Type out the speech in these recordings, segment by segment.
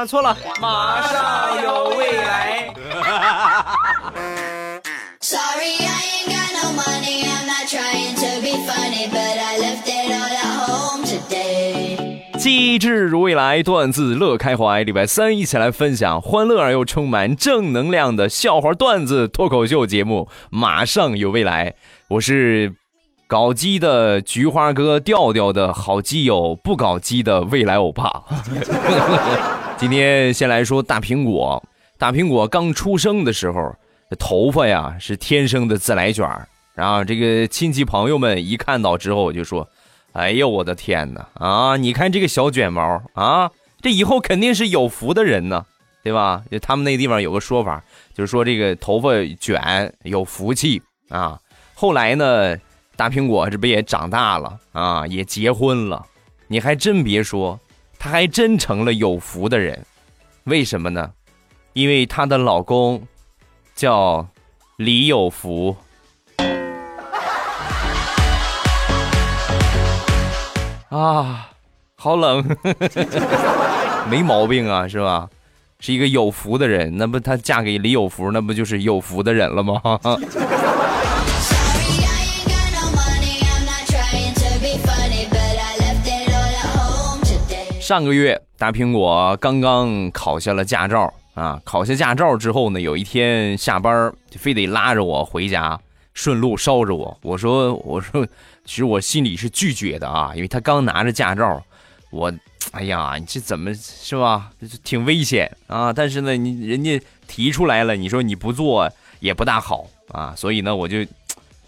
啊，错了，马上有未来。Sorry, I ain't got no money. I'm not trying to be funny, but I left it all at home today. 机智如未来，段子乐开怀。礼拜三一起来分享欢乐而又充满正能量的笑话段子脱口秀节目。马上有未来，我是搞基的菊花哥调调的好基友，不搞基的未来欧巴。今天先来说大苹果，大苹果刚出生的时候。头发呀是天生的自来卷然后这个亲戚朋友们一看到之后就说：“哎呦我的天哪啊！你看这个小卷毛啊，这以后肯定是有福的人呢，对吧？他们那地方有个说法，就是说这个头发卷有福气啊。后来呢，大苹果这不也长大了啊，也结婚了。你还真别说，她还真成了有福的人。为什么呢？因为她的老公。叫李有福啊，好冷，没毛病啊，是吧？是一个有福的人，那不她嫁给李有福，那不就是有福的人了吗？上个月，大苹果刚刚考下了驾照。啊，考下驾照之后呢，有一天下班就非得拉着我回家，顺路捎着我。我说，我说，其实我心里是拒绝的啊，因为他刚拿着驾照，我，哎呀，你这怎么是吧？挺危险啊！但是呢，你人家提出来了，你说你不做也不大好啊，所以呢，我就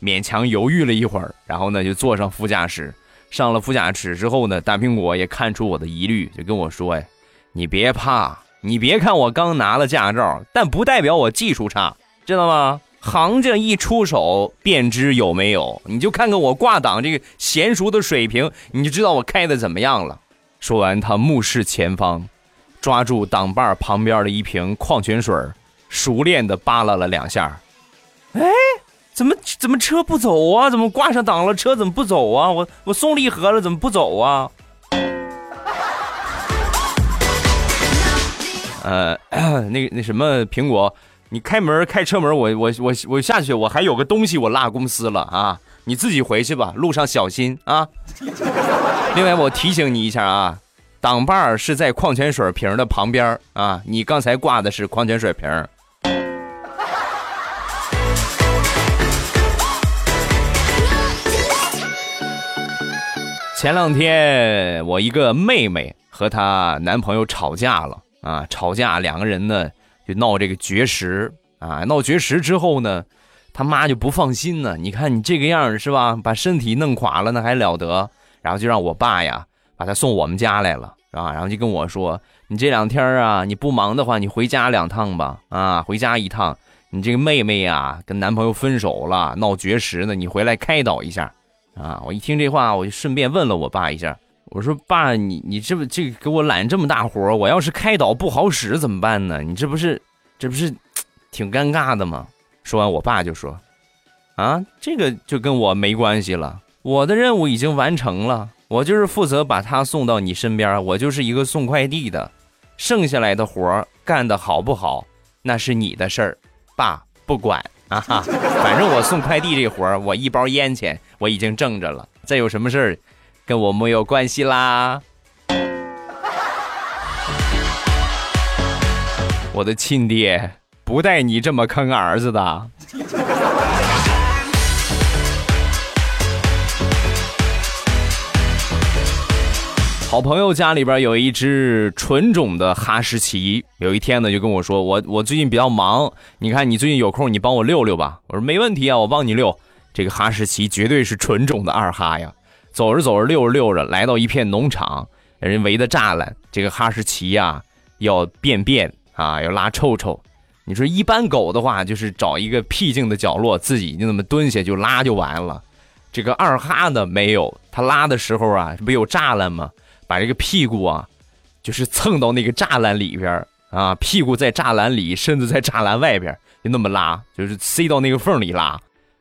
勉强犹豫了一会儿，然后呢，就坐上副驾驶。上了副驾驶之后呢，大苹果也看出我的疑虑，就跟我说：“哎，你别怕。”你别看我刚拿了驾照，但不代表我技术差，知道吗？行家一出手便知有没有，你就看看我挂档这个娴熟的水平，你就知道我开的怎么样了。说完，他目视前方，抓住挡把旁边的一瓶矿泉水，熟练的扒拉了两下。哎，怎么怎么车不走啊？怎么挂上档了，车怎么不走啊？我我送礼盒了，怎么不走啊？呃，那那什么苹果，你开门开车门，我我我我下去，我还有个东西我落公司了啊，你自己回去吧，路上小心啊。另外我提醒你一下啊，挡把是在矿泉水瓶的旁边啊，你刚才挂的是矿泉水瓶。前两天我一个妹妹和她男朋友吵架了。啊，吵架两个人呢就闹这个绝食啊，闹绝食之后呢，他妈就不放心呢。你看你这个样是吧，把身体弄垮了那还了得？然后就让我爸呀把他送我们家来了，啊？然后就跟我说，你这两天啊，你不忙的话，你回家两趟吧。啊，回家一趟，你这个妹妹呀跟男朋友分手了，闹绝食呢，你回来开导一下。啊，我一听这话，我就顺便问了我爸一下。我说爸，你你这不这给我揽这么大活我要是开导不好使怎么办呢？你这不是这不是挺尴尬的吗？说完，我爸就说：“啊，这个就跟我没关系了，我的任务已经完成了，我就是负责把他送到你身边，我就是一个送快递的，剩下来的活干的好不好那是你的事儿，爸不管啊哈，反正我送快递这活儿我一包烟钱我已经挣着了，再有什么事儿。”跟我没有关系啦，我的亲爹不带你这么坑儿子的。好朋友家里边有一只纯种的哈士奇，有一天呢就跟我说，我我最近比较忙，你看你最近有空，你帮我遛遛吧。我说没问题啊，我帮你遛。这个哈士奇绝对是纯种的二哈呀。走着走着，遛着遛着，来到一片农场，人围的栅栏。这个哈士奇呀，要便便啊，要拉臭臭。你说一般狗的话，就是找一个僻静的角落，自己就那么蹲下就拉就完了。这个二哈呢，没有，它拉的时候啊，这不有栅栏吗？把这个屁股啊，就是蹭到那个栅栏里边啊，屁股在栅栏里，身子在栅栏外边，就那么拉，就是塞到那个缝里拉。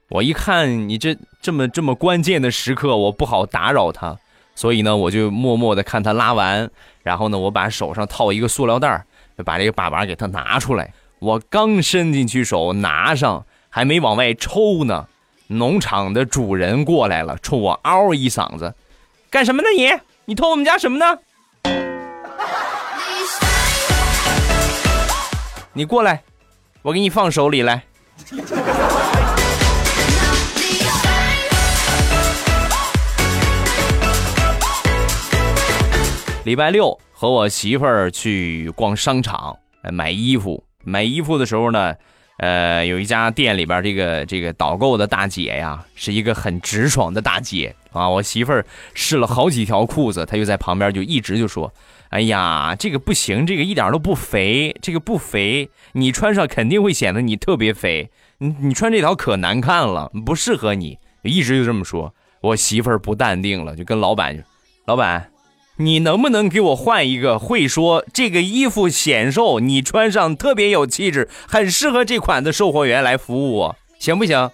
我一看你这这么这么关键的时刻，我不好打扰他，所以呢，我就默默的看他拉完，然后呢，我把手上套一个塑料袋就把这个粑粑给他拿出来。我刚伸进去手拿上，还没往外抽呢，农场的主人过来了，冲我嗷一嗓子：“干什么呢你？你偷我们家什么呢？”你过来，我给你放手里来。礼拜六和我媳妇儿去逛商场，买衣服。买衣服的时候呢，呃，有一家店里边这个这个导购的大姐呀，是一个很直爽的大姐啊。我媳妇儿试了好几条裤子，她就在旁边就一直就说：“哎呀，这个不行，这个一点都不肥，这个不肥，你穿上肯定会显得你特别肥。你你穿这条可难看了，不适合你。”一直就这么说。我媳妇儿不淡定了，就跟老板：“老板。”你能不能给我换一个会说这个衣服显瘦，你穿上特别有气质，很适合这款的售货员来服务我，行不行？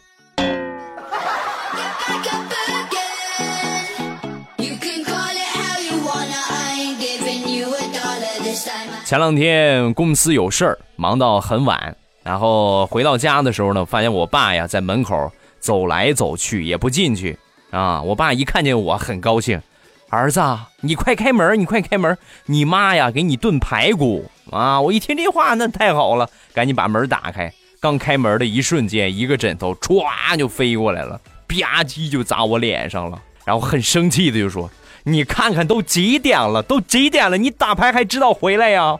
前两天公司有事儿，忙到很晚，然后回到家的时候呢，发现我爸呀在门口走来走去，也不进去啊。我爸一看见我，很高兴。儿子，你快开门！你快开门！你妈呀，给你炖排骨啊！我一听这话，那太好了，赶紧把门打开。刚开门的一瞬间，一个枕头歘就飞过来了，吧唧就砸我脸上了。然后很生气的就说：“你看看都几点了？都几点了？你打牌还知道回来呀？”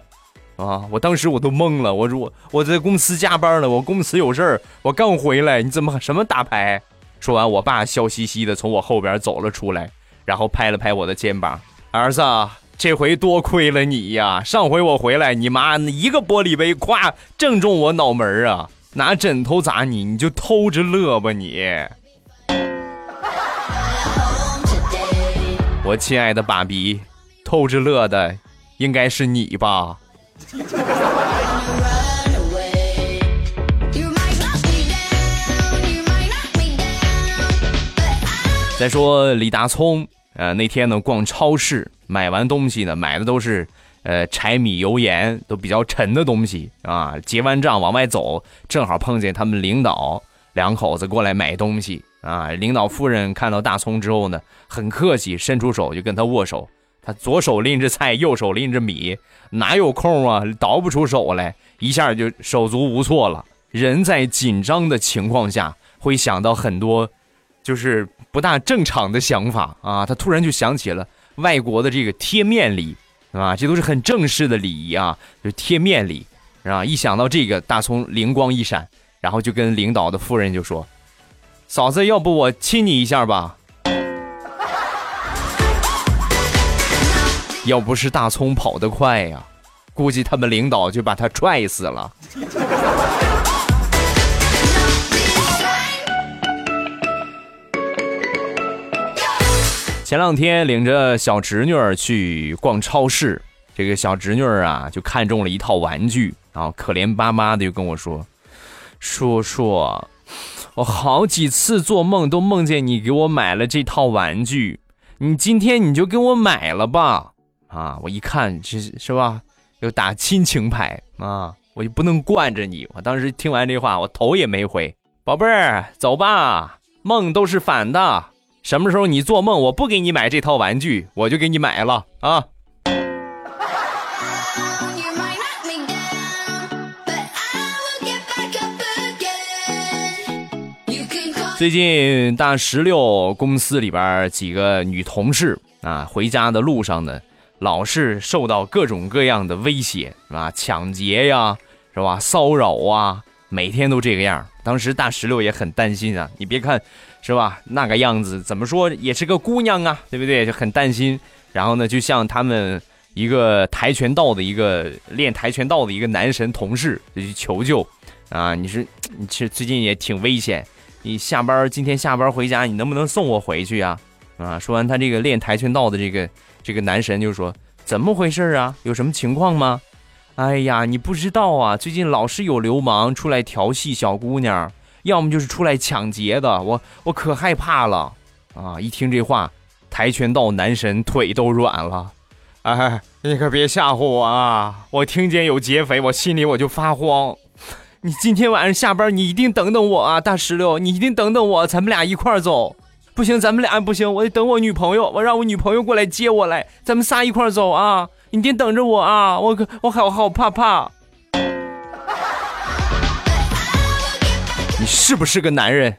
啊！我当时我都懵了，我说我我在公司加班呢，我公司有事儿，我刚回来，你怎么什么打牌？说完，我爸笑嘻嘻的从我后边走了出来。然后拍了拍我的肩膀，儿子，这回多亏了你呀！上回我回来，你妈一个玻璃杯，咵正中我脑门啊！拿枕头砸你，你就偷着乐吧你！我亲爱的爸比，偷着乐的应该是你吧？再说李大聪。呃，那天呢，逛超市买完东西呢，买的都是，呃，柴米油盐都比较沉的东西啊。结完账往外走，正好碰见他们领导两口子过来买东西啊。领导夫人看到大葱之后呢，很客气，伸出手就跟他握手。他左手拎着菜，右手拎着米，哪有空啊，倒不出手来，一下就手足无措了。人在紧张的情况下，会想到很多。就是不大正常的想法啊！他突然就想起了外国的这个贴面礼，啊，这都是很正式的礼仪啊，就贴面礼，啊，一想到这个，大葱灵光一闪，然后就跟领导的夫人就说：“嫂子，要不我亲你一下吧？”要不是大葱跑得快呀，估计他们领导就把他踹死了。前两天领着小侄女儿去逛超市，这个小侄女儿啊就看中了一套玩具，然后可怜巴巴的就跟我说：“叔叔，我好几次做梦都梦见你给我买了这套玩具，你今天你就给我买了吧。”啊，我一看这是吧，又打亲情牌啊，我就不能惯着你。我当时听完这话，我头也没回，宝贝儿，走吧，梦都是反的。什么时候你做梦，我不给你买这套玩具，我就给你买了啊！最近大石榴公司里边几个女同事啊，回家的路上呢，老是受到各种各样的威胁，是吧？抢劫呀，是吧？骚扰啊，每天都这个样。当时大石榴也很担心啊，你别看。是吧？那个样子怎么说也是个姑娘啊，对不对？就很担心。然后呢，就像他们一个跆拳道的一个练跆拳道的一个男神同事就去求救啊！你是你其实最近也挺危险，你下班今天下班回家，你能不能送我回去呀？啊！说完，他这个练跆拳道的这个这个男神就说：“怎么回事啊？有什么情况吗？”哎呀，你不知道啊，最近老是有流氓出来调戏小姑娘。要么就是出来抢劫的，我我可害怕了啊！一听这话，跆拳道男神腿都软了。哎，你可别吓唬我啊！我听见有劫匪，我心里我就发慌。你今天晚上下班，你一定等等我啊，大石榴，你一定等等我，咱们俩一块儿走。不行，咱们俩不行，我得等我女朋友，我让我女朋友过来接我来，咱们仨一块儿走啊！你得等着我啊，我可我好好怕怕。你是不是个男人？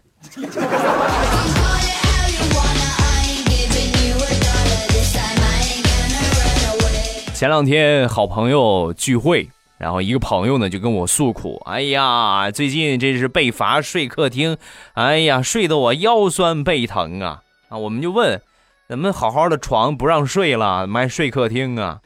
前两天好朋友聚会，然后一个朋友呢就跟我诉苦：“哎呀，最近这是被罚睡客厅，哎呀，睡得我腰酸背疼啊！”啊，我们就问：“怎么好好的床不让睡了，怎么还睡客厅啊？”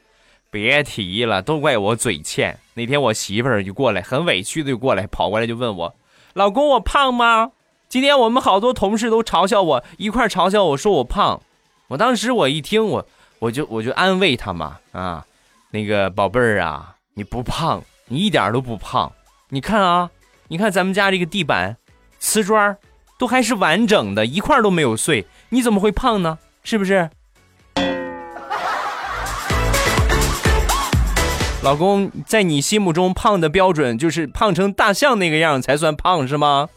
别提了，都怪我嘴欠。那天我媳妇儿就过来，很委屈的就过来，跑过来就问我：“老公，我胖吗？”今天我们好多同事都嘲笑我，一块嘲笑我说我胖。我当时我一听我。我就我就安慰他嘛啊，那个宝贝儿啊，你不胖，你一点都不胖。你看啊，你看咱们家这个地板，瓷砖都还是完整的，一块都没有碎，你怎么会胖呢？是不是？老公，在你心目中胖的标准就是胖成大象那个样才算胖是吗？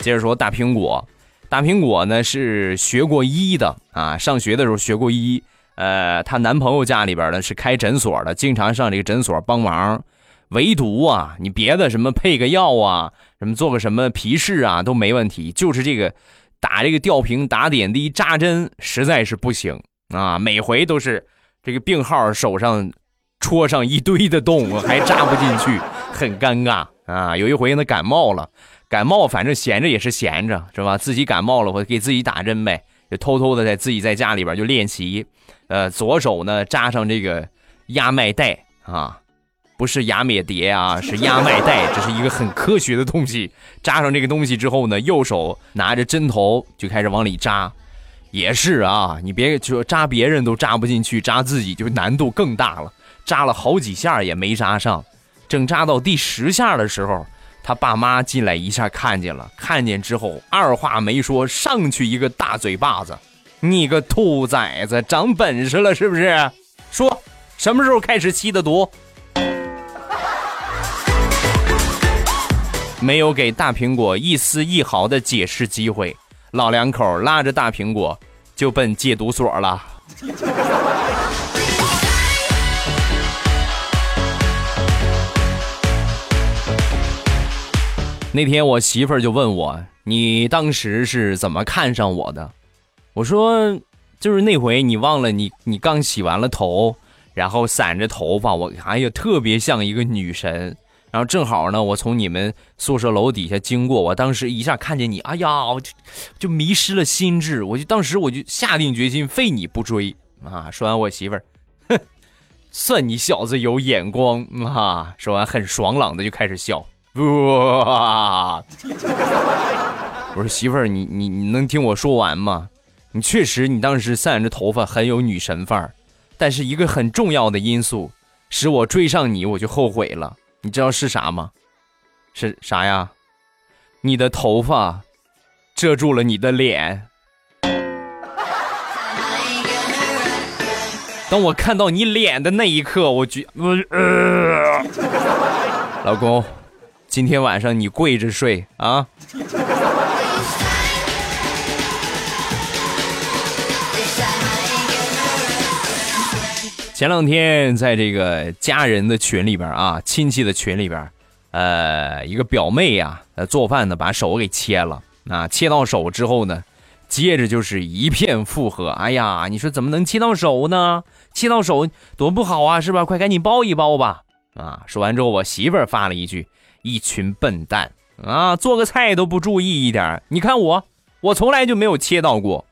接着说大苹果，大苹果呢是学过医的啊，上学的时候学过医。呃，她男朋友家里边呢是开诊所的，经常上这个诊所帮忙。唯独啊，你别的什么配个药啊，什么做个什么皮试啊都没问题，就是这个打这个吊瓶、打点滴、扎针实在是不行啊。每回都是这个病号手上戳上一堆的洞，还扎不进去，很尴尬啊。有一回呢感冒了。感冒反正闲着也是闲着，是吧？自己感冒了，我给自己打针呗，就偷偷的在自己在家里边就练习。呃，左手呢扎上这个压脉带啊，不是牙咩蝶啊，是压脉带，这是一个很科学的东西。扎上这个东西之后呢，右手拿着针头就开始往里扎，也是啊，你别就扎别人都扎不进去，扎自己就难度更大了。扎了好几下也没扎上，正扎到第十下的时候。他爸妈进来一下看见了，看见之后二话没说，上去一个大嘴巴子。你个兔崽子，长本事了是不是？说什么时候开始吸的毒？没有给大苹果一丝一毫的解释机会，老两口拉着大苹果就奔戒毒所了。那天我媳妇儿就问我：“你当时是怎么看上我的？”我说：“就是那回你忘了你你刚洗完了头，然后散着头发，我哎呀特别像一个女神。然后正好呢，我从你们宿舍楼底下经过，我当时一下看见你，哎呀，我就就迷失了心智。我就当时我就下定决心非你不追啊！说完，我媳妇儿，哼，算你小子有眼光啊！说完，很爽朗的就开始笑。哇！我说媳妇儿，你你你能听我说完吗？你确实，你当时散着头发很有女神范儿，但是一个很重要的因素使我追上你，我就后悔了。你知道是啥吗？是啥呀？你的头发遮住了你的脸。当我看到你脸的那一刻，我觉呃，老公。今天晚上你跪着睡啊！前两天在这个家人的群里边啊，亲戚的群里边，呃，一个表妹呀，呃，做饭呢，把手给切了。啊，切到手之后呢，接着就是一片附和。哎呀，你说怎么能切到手呢？切到手多不好啊，是吧？快赶紧包一包吧！啊，说完之后，我媳妇儿发了一句。一群笨蛋啊！做个菜都不注意一点。你看我，我从来就没有切到过。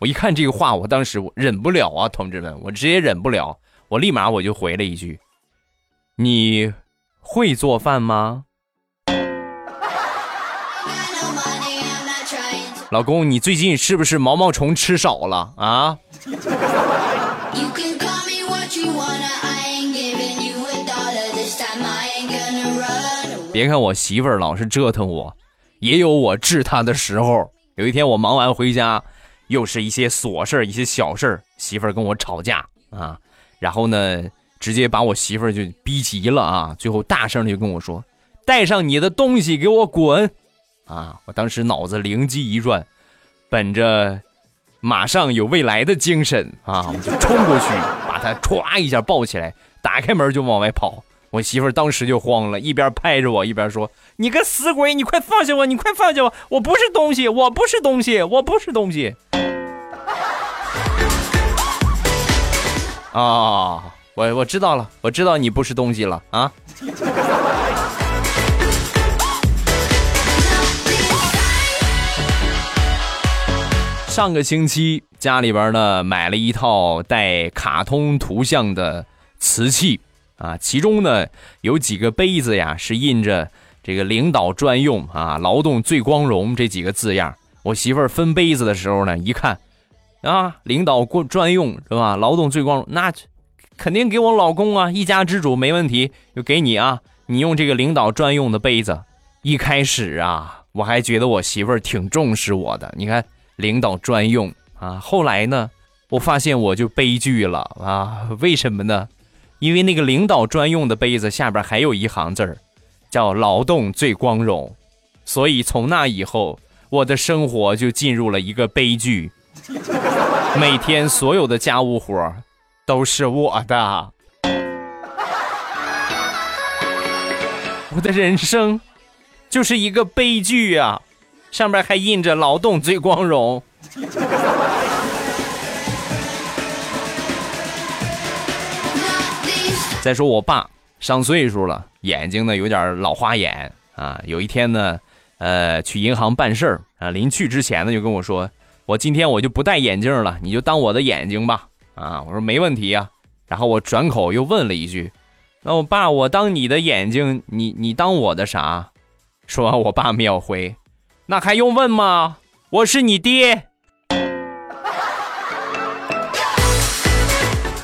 我一看这个话，我当时我忍不了啊，同志们，我直接忍不了，我立马我就回了一句：“你会做饭吗？” 老公，你最近是不是毛毛虫吃少了啊？别看我媳妇儿老是折腾我，也有我治她的时候。有一天我忙完回家，又是一些琐事一些小事，媳妇儿跟我吵架啊，然后呢，直接把我媳妇儿就逼急了啊，最后大声的就跟我说：“带上你的东西给我滚！”啊，我当时脑子灵机一转，本着马上有未来的精神啊，我就冲过去把她歘一下抱起来，打开门就往外跑。我媳妇儿当时就慌了，一边拍着我，一边说：“你个死鬼，你快放下我！你快放下我！我不是东西，我不是东西，我不是东西。”啊，我我知道了，我知道你不是东西了啊。上个星期家里边呢买了一套带卡通图像的瓷器。啊，其中呢有几个杯子呀，是印着这个领导专用啊，劳动最光荣这几个字样。我媳妇分杯子的时候呢，一看，啊，领导过专用是吧？劳动最光荣，那肯定给我老公啊，一家之主没问题，就给你啊，你用这个领导专用的杯子。一开始啊，我还觉得我媳妇挺重视我的，你看领导专用啊。后来呢，我发现我就悲剧了啊，为什么呢？因为那个领导专用的杯子下边还有一行字儿，叫“劳动最光荣”，所以从那以后，我的生活就进入了一个悲剧。每天所有的家务活都是我的，我的人生就是一个悲剧啊！上边还印着“劳动最光荣”。再说我爸上岁数了，眼睛呢有点老花眼啊。有一天呢，呃，去银行办事儿啊，临去之前呢就跟我说：“我今天我就不戴眼镜了，你就当我的眼睛吧。”啊，我说没问题呀。然后我转口又问了一句：“那我爸，我当你的眼睛，你你当我的啥？”说完，我爸秒回：“那还用问吗？我是你爹。”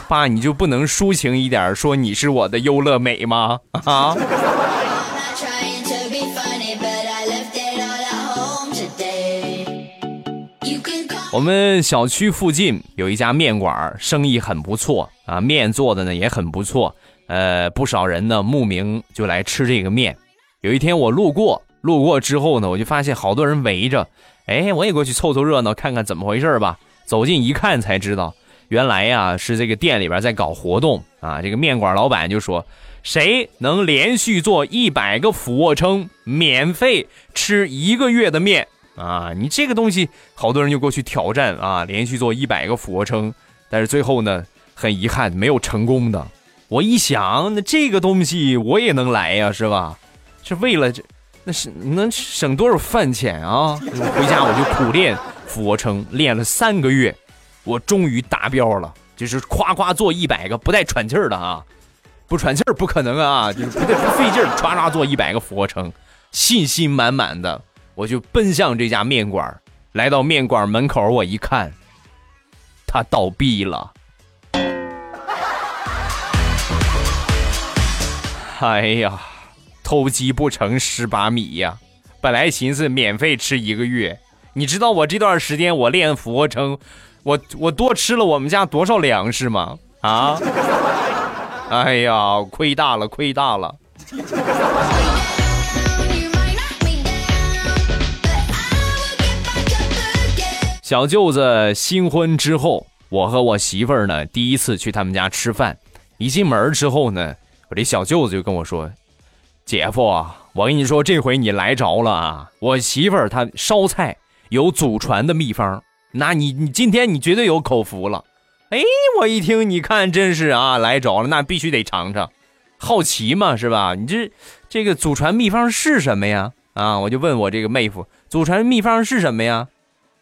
爸，你就不能抒情一点，说你是我的优乐美吗？啊！我们小区附近有一家面馆，生意很不错啊，面做的呢也很不错，呃，不少人呢慕名就来吃这个面。有一天我路过，路过之后呢，我就发现好多人围着，哎，我也过去凑凑热闹，看看怎么回事吧。走近一看才知道。原来呀，是这个店里边在搞活动啊！这个面馆老板就说：“谁能连续做一百个俯卧撑，免费吃一个月的面啊！”你这个东西，好多人就过去挑战啊，连续做一百个俯卧撑，但是最后呢，很遗憾没有成功的。我一想，那这个东西我也能来呀，是吧？是为了这，那是能省多少饭钱啊！回家我就苦练俯卧撑，练了三个月。我终于达标了，就是夸夸做一百个不带喘气儿的啊，不喘气儿不可能啊，就是不带不费劲儿，唰唰做一百个俯卧撑，信心满满的，我就奔向这家面馆来到面馆门口，我一看，他倒闭了。哎呀，偷鸡不成蚀把米呀！本来寻思免费吃一个月，你知道我这段时间我练俯卧撑。我我多吃了我们家多少粮食吗？啊！哎呀，亏大了，亏大了！小舅子新婚之后，我和我媳妇儿呢第一次去他们家吃饭。一进门之后呢，我这小舅子就跟我说：“姐夫，我跟你说，这回你来着了啊！我媳妇儿她烧菜有祖传的秘方。”那你你今天你绝对有口福了，哎，我一听，你看真是啊，来着了，那必须得尝尝，好奇嘛，是吧？你这这个祖传秘方是什么呀？啊，我就问我这个妹夫，祖传秘方是什么呀？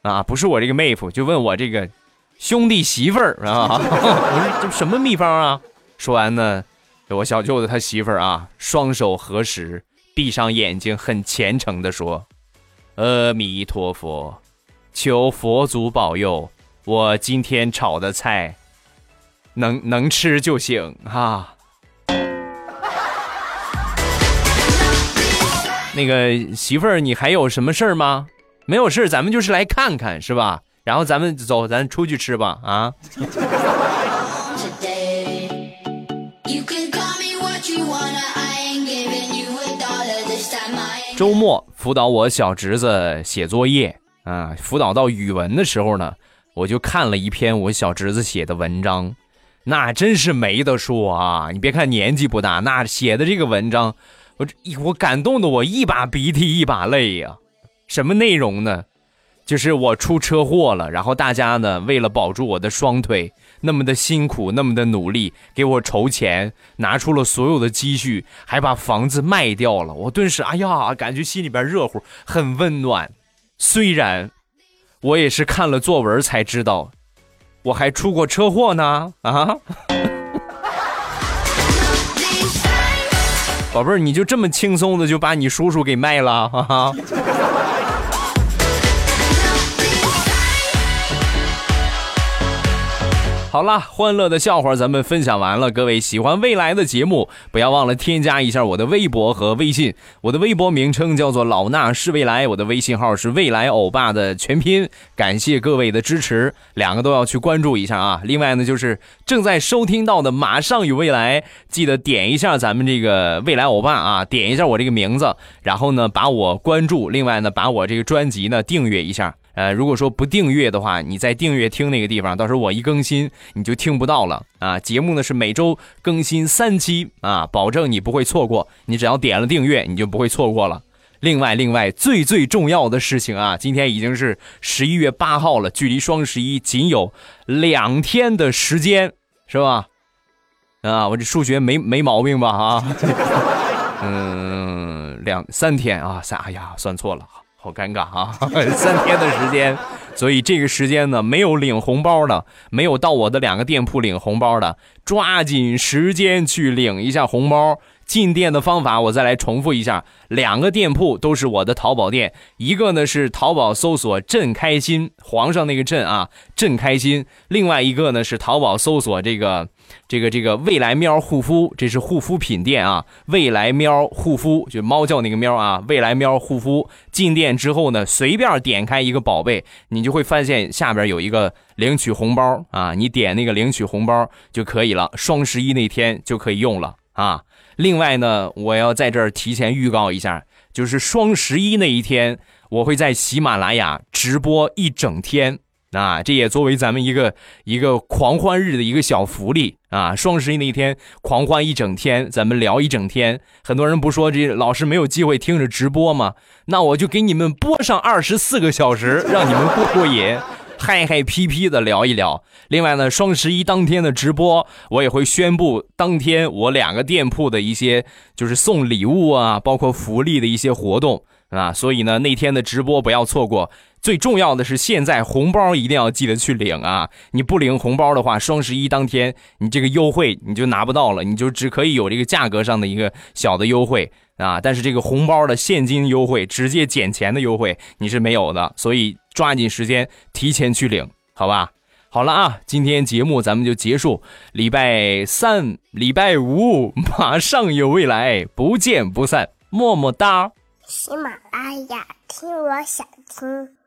啊，不是我这个妹夫，就问我这个兄弟媳妇儿啊，我说这什么秘方啊？说完呢，我小舅子他媳妇儿啊，双手合十，闭上眼睛，很虔诚的说：“阿弥陀佛。”求佛祖保佑，我今天炒的菜能能吃就行哈。那个媳妇儿，你还有什么事儿吗？没有事儿，咱们就是来看看，是吧？然后咱们走，咱出去吃吧，啊。周末辅导我小侄子写作业啊，辅导到语文的时候呢，我就看了一篇我小侄子写的文章，那真是没得说啊！你别看年纪不大，那写的这个文章，我我感动的我一把鼻涕一把泪呀。什么内容呢？就是我出车祸了，然后大家呢为了保住我的双腿，那么的辛苦，那么的努力，给我筹钱，拿出了所有的积蓄，还把房子卖掉了。我顿时，哎呀，感觉心里边热乎，很温暖。虽然我也是看了作文才知道，我还出过车祸呢。啊，宝贝儿，你就这么轻松的就把你叔叔给卖了？哈哈。好了，欢乐的笑话咱们分享完了。各位喜欢未来的节目，不要忘了添加一下我的微博和微信。我的微博名称叫做老衲是未来，我的微信号是未来欧巴的全拼。感谢各位的支持，两个都要去关注一下啊。另外呢，就是正在收听到的马上有未来，记得点一下咱们这个未来欧巴啊，点一下我这个名字，然后呢把我关注。另外呢，把我这个专辑呢订阅一下。呃，如果说不订阅的话，你在订阅听那个地方，到时候我一更新你就听不到了啊。节目呢是每周更新三期啊，保证你不会错过。你只要点了订阅，你就不会错过了。另外，另外最最重要的事情啊，今天已经是十一月八号了，距离双十一仅有两天的时间，是吧？啊，我这数学没没毛病吧？啊，嗯，两三天啊，三，哎呀，算错了。好尴尬啊！三天的时间，所以这个时间呢，没有领红包的，没有到我的两个店铺领红包的，抓紧时间去领一下红包。进店的方法我再来重复一下，两个店铺都是我的淘宝店，一个呢是淘宝搜索“朕开心”，皇上那个“朕”啊，“朕开心”；另外一个呢是淘宝搜索这个。这个这个未来喵护肤，这是护肤品店啊。未来喵护肤，就猫叫那个喵啊。未来喵护肤进店之后呢，随便点开一个宝贝，你就会发现下边有一个领取红包啊。你点那个领取红包就可以了，双十一那天就可以用了啊。另外呢，我要在这儿提前预告一下，就是双十一那一天，我会在喜马拉雅直播一整天。啊，这也作为咱们一个一个狂欢日的一个小福利啊！双十一那一天狂欢一整天，咱们聊一整天。很多人不说这老师没有机会听着直播吗？那我就给你们播上二十四个小时，让你们过过瘾，嗨嗨皮皮的聊一聊。另外呢，双十一当天的直播，我也会宣布当天我两个店铺的一些就是送礼物啊，包括福利的一些活动啊。所以呢，那天的直播不要错过。最重要的是，现在红包一定要记得去领啊！你不领红包的话，双十一当天你这个优惠你就拿不到了，你就只可以有这个价格上的一个小的优惠啊。但是这个红包的现金优惠、直接减钱的优惠你是没有的，所以抓紧时间提前去领，好吧？好了啊，今天节目咱们就结束，礼拜三、礼拜五马上有未来，不见不散，么么哒！喜马拉雅听，我想听。